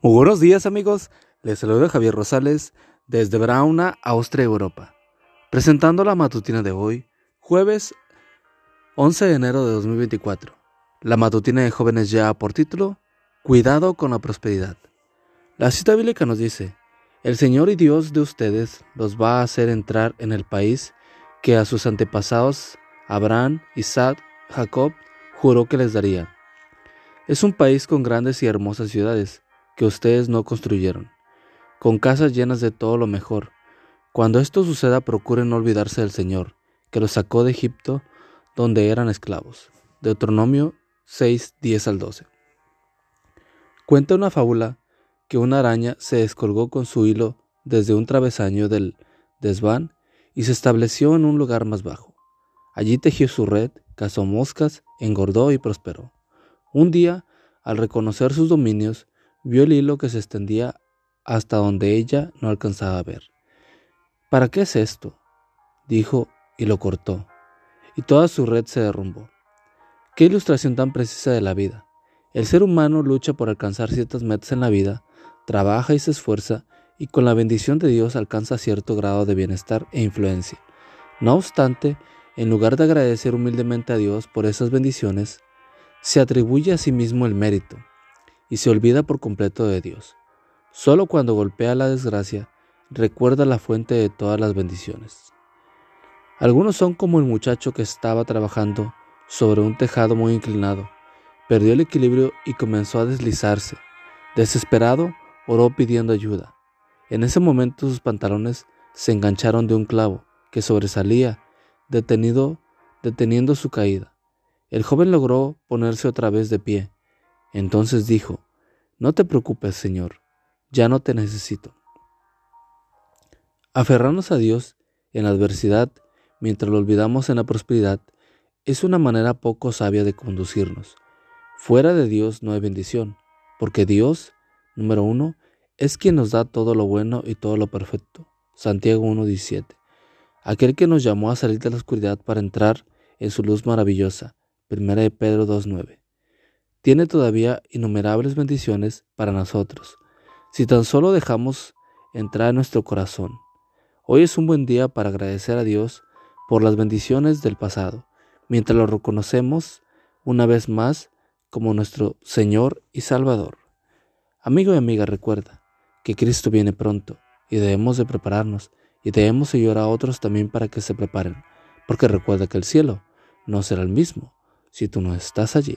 Muy buenos días amigos, les saluda Javier Rosales desde Brauna, Austria, Europa, presentando la matutina de hoy, jueves 11 de enero de 2024. La matutina de jóvenes ya por título, Cuidado con la prosperidad. La cita bíblica nos dice, el Señor y Dios de ustedes los va a hacer entrar en el país que a sus antepasados, Abraham, Isaac, Jacob, juró que les daría. Es un país con grandes y hermosas ciudades, que ustedes no construyeron, con casas llenas de todo lo mejor. Cuando esto suceda, procuren no olvidarse del Señor, que los sacó de Egipto, donde eran esclavos. Deuteronomio 6, 10 al 12. Cuenta una fábula que una araña se descolgó con su hilo desde un travesaño del desván y se estableció en un lugar más bajo. Allí tejió su red, cazó moscas, engordó y prosperó. Un día, al reconocer sus dominios, vio el hilo que se extendía hasta donde ella no alcanzaba a ver. ¿Para qué es esto? dijo y lo cortó, y toda su red se derrumbó. Qué ilustración tan precisa de la vida. El ser humano lucha por alcanzar ciertas metas en la vida, trabaja y se esfuerza, y con la bendición de Dios alcanza cierto grado de bienestar e influencia. No obstante, en lugar de agradecer humildemente a Dios por esas bendiciones, se atribuye a sí mismo el mérito, y se olvida por completo de Dios. Solo cuando golpea la desgracia, recuerda la fuente de todas las bendiciones. Algunos son como el muchacho que estaba trabajando sobre un tejado muy inclinado. Perdió el equilibrio y comenzó a deslizarse. Desesperado, oró pidiendo ayuda. En ese momento sus pantalones se engancharon de un clavo que sobresalía, detenido, deteniendo su caída. El joven logró ponerse otra vez de pie, entonces dijo, No te preocupes, Señor, ya no te necesito. Aferrarnos a Dios en la adversidad mientras lo olvidamos en la prosperidad es una manera poco sabia de conducirnos. Fuera de Dios no hay bendición, porque Dios, número uno, es quien nos da todo lo bueno y todo lo perfecto. Santiago 1.17. Aquel que nos llamó a salir de la oscuridad para entrar en su luz maravillosa. Primera de Pedro 2.9 tiene todavía innumerables bendiciones para nosotros, si tan solo dejamos entrar en nuestro corazón. Hoy es un buen día para agradecer a Dios por las bendiciones del pasado, mientras lo reconocemos una vez más como nuestro Señor y Salvador. Amigo y amiga, recuerda que Cristo viene pronto y debemos de prepararnos y debemos ayudar a otros también para que se preparen, porque recuerda que el cielo no será el mismo si tú no estás allí.